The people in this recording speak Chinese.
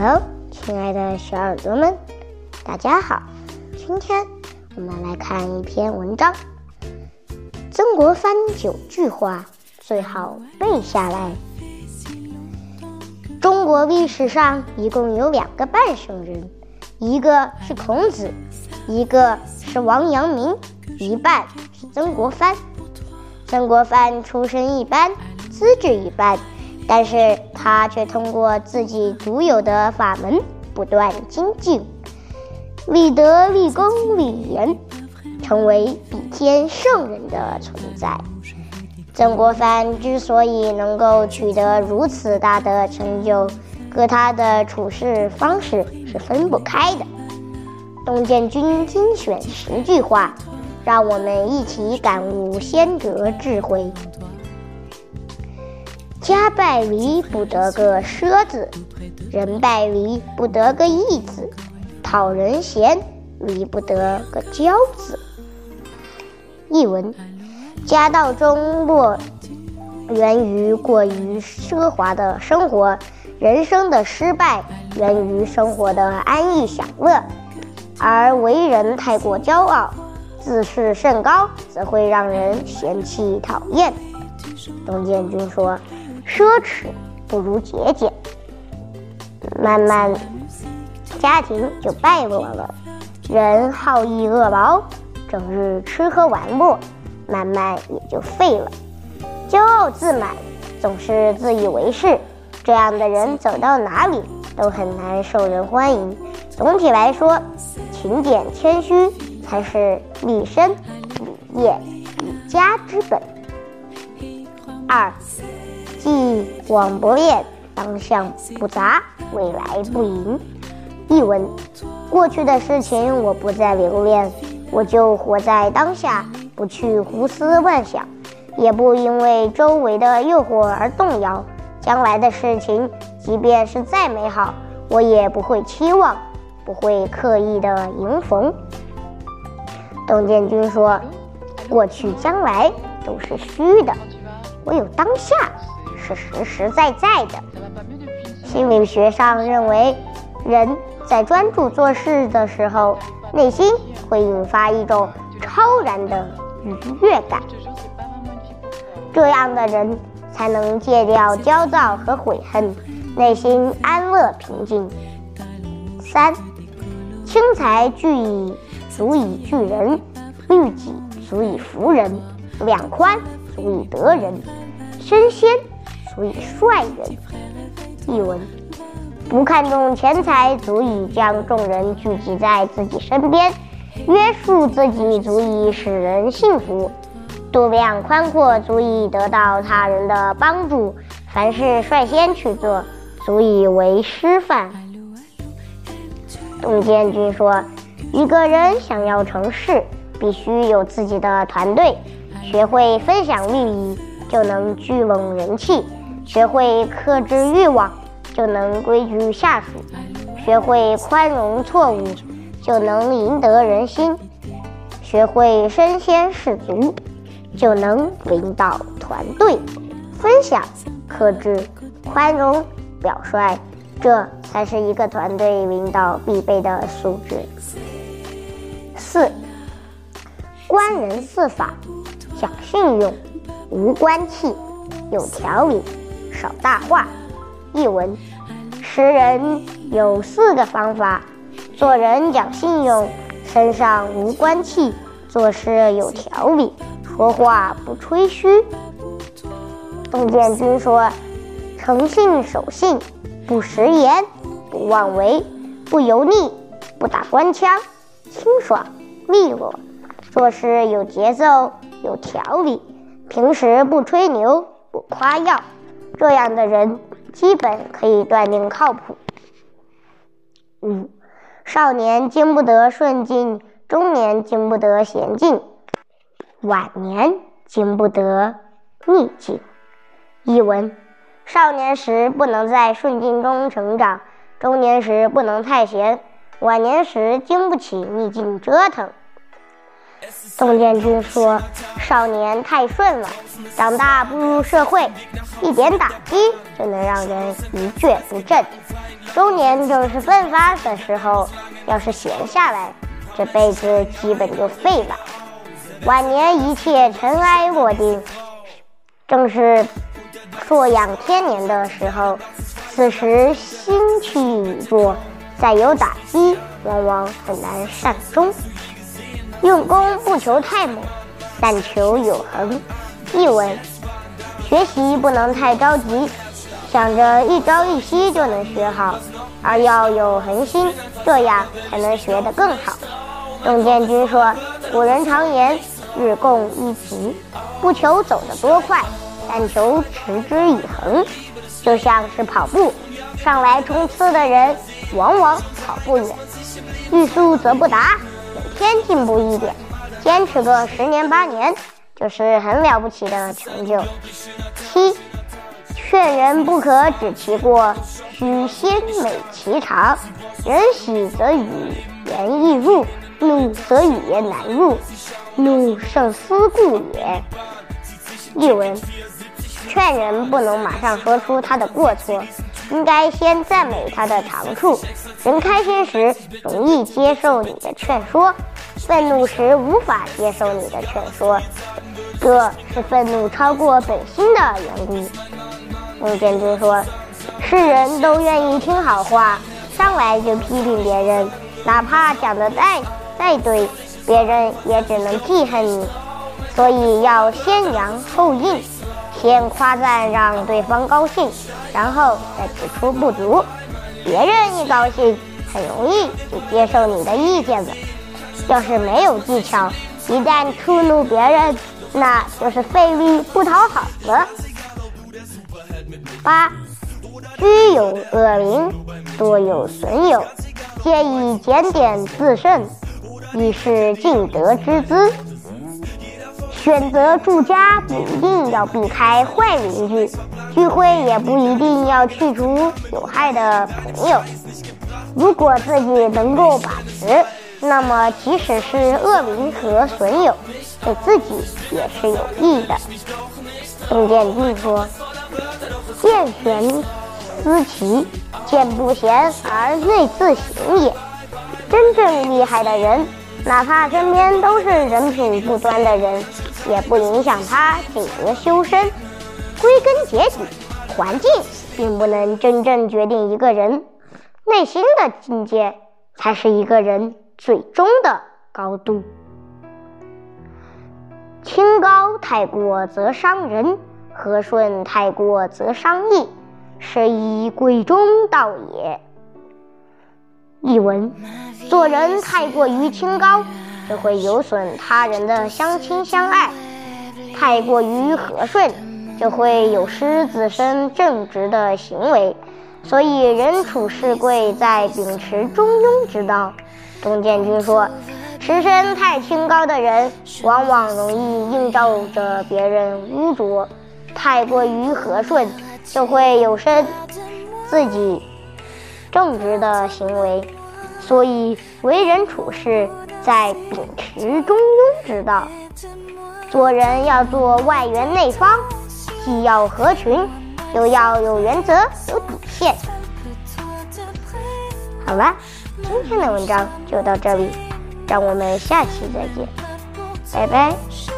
Hello，亲爱的小耳朵们，大家好。今天我们来看一篇文章，《曾国藩九句话最好背下来》。中国历史上一共有两个半圣人，一个是孔子，一个是王阳明，一半是曾国藩。曾国藩出身一般，资质一般。但是他却通过自己独有的法门不断精进，立德、立功、立言，成为比天圣人的存在。曾国藩之所以能够取得如此大的成就，和他的处事方式是分不开的。董建军精选十句话，让我们一起感悟先哲智慧。家败离不得个奢字，人败离不得个义字，讨人嫌离不得个骄字。译文：家道中落源于过于奢华的生活，人生的失败源于生活的安逸享乐，而为人太过骄傲、自视甚高，则会让人嫌弃讨厌。董建军说。奢侈不如节俭，慢慢家庭就败落了。人好逸恶劳，整日吃喝玩乐，慢慢也就废了。骄傲自满，总是自以为是，这样的人走到哪里都很难受人欢迎。总体来说，勤俭谦虚才是立身、立业、立家之本。二。既往不恋，当向不杂，未来不迎。译文：过去的事情我不再留恋，我就活在当下，不去胡思乱想，也不因为周围的诱惑而动摇。将来的事情，即便是再美好，我也不会期望，不会刻意的迎逢。董建军说：“过去、将来都是虚的，唯有当下。”是实实在在的。心理学上认为，人在专注做事的时候，内心会引发一种超然的愉悦感。这样的人才能戒掉焦躁和悔恨，内心安乐平静。三，轻财聚以足以聚人，律己足以服人，两宽足以得人，身先。足以率人。译文：不看重钱财，足以将众人聚集在自己身边；约束自己，足以使人幸福；度量宽阔，足以得到他人的帮助；凡事率先去做，足以为师范。董建军说：“一个人想要成事，必须有自己的团队，学会分享利益，就能聚拢人气。”学会克制欲望，就能规矩下属；学会宽容错误，就能赢得人心；学会身先士卒，就能领导团队。分享、克制、宽容、表率，这才是一个团队领导必备的素质。四，观人四法：讲信用，无官气，有条理。少大话。译文：识人有四个方法：做人讲信用，身上无官气，做事有条理，说话不吹嘘。董建军说：“诚信守信，不食言，不妄为，不油腻，不打官腔，清爽利落，做事有节奏，有条理，平时不吹牛，不夸耀。”这样的人基本可以断定靠谱。五，少年经不得顺境，中年经不得闲境，晚年经不得逆境。译文：少年时不能在顺境中成长，中年时不能太闲，晚年时经不起逆境折腾。董建军说：“少年太顺了，长大步入社会，一点打击就能让人一蹶不振；中年正是奋发的时候，要是闲下来，这辈子基本就废了。晚年一切尘埃落定，正是硕养天年的时候。此时心气已弱，再有打击，往往很难善终。用功不求太猛，但求有恒。译文：学习不能太着急，想着一朝一夕就能学好，而要有恒心，这样才能学得更好。董建军说：“古人常言，日共一急，不求走得多快，但求持之以恒。”就像是跑步，上来冲刺的人往往跑不远，欲速则不达。先进步一点，坚持个十年八年，就是很了不起的成就。七，劝人不可只其过，须先美其长。人喜则语言易入，怒则语言难入。怒胜思故也。译文。劝人不能马上说出他的过错，应该先赞美他的长处。人开心时容易接受你的劝说，愤怒时无法接受你的劝说，这是愤怒超过本心的缘故。孟建军说：“世人都愿意听好话，上来就批评别人，哪怕讲的再再对，别人也只能记恨你。所以要先扬后抑。”先夸赞让对方高兴，然后再指出不足。别人一高兴，很容易就接受你的意见了。要是没有技巧，一旦触怒别人，那就是费力不讨好了。八，居有恶名，多有损友，皆以检点自慎，以是尽德之资。选择住家不一定要避开坏邻居，聚会也不一定要去除有害的朋友。如果自己能够把持，那么即使是恶名和损友，对自己也是有益的。董建军说：“见贤思齐，见不贤而内自省也。真正厉害的人，哪怕身边都是人品不端的人。”也不影响他品德修身。归根结底，环境并不能真正决定一个人内心的境界，才是一个人最终的高度。清高太过则伤人，和顺太过则伤义，是以贵中道也。译文：做人太过于清高。就会有损他人的相亲相爱，太过于和顺，就会有失自身正直的行为。所以，人处事贵在秉持中庸之道。董建军说：“持身太清高的人，往往容易映照着别人污浊；太过于和顺，就会有失自己正直的行为。所以，为人处事。”在秉持中庸之道，做人要做外圆内方，既要合群，又要有原则、有底线。好了，今天的文章就到这里，让我们下期再见，拜拜。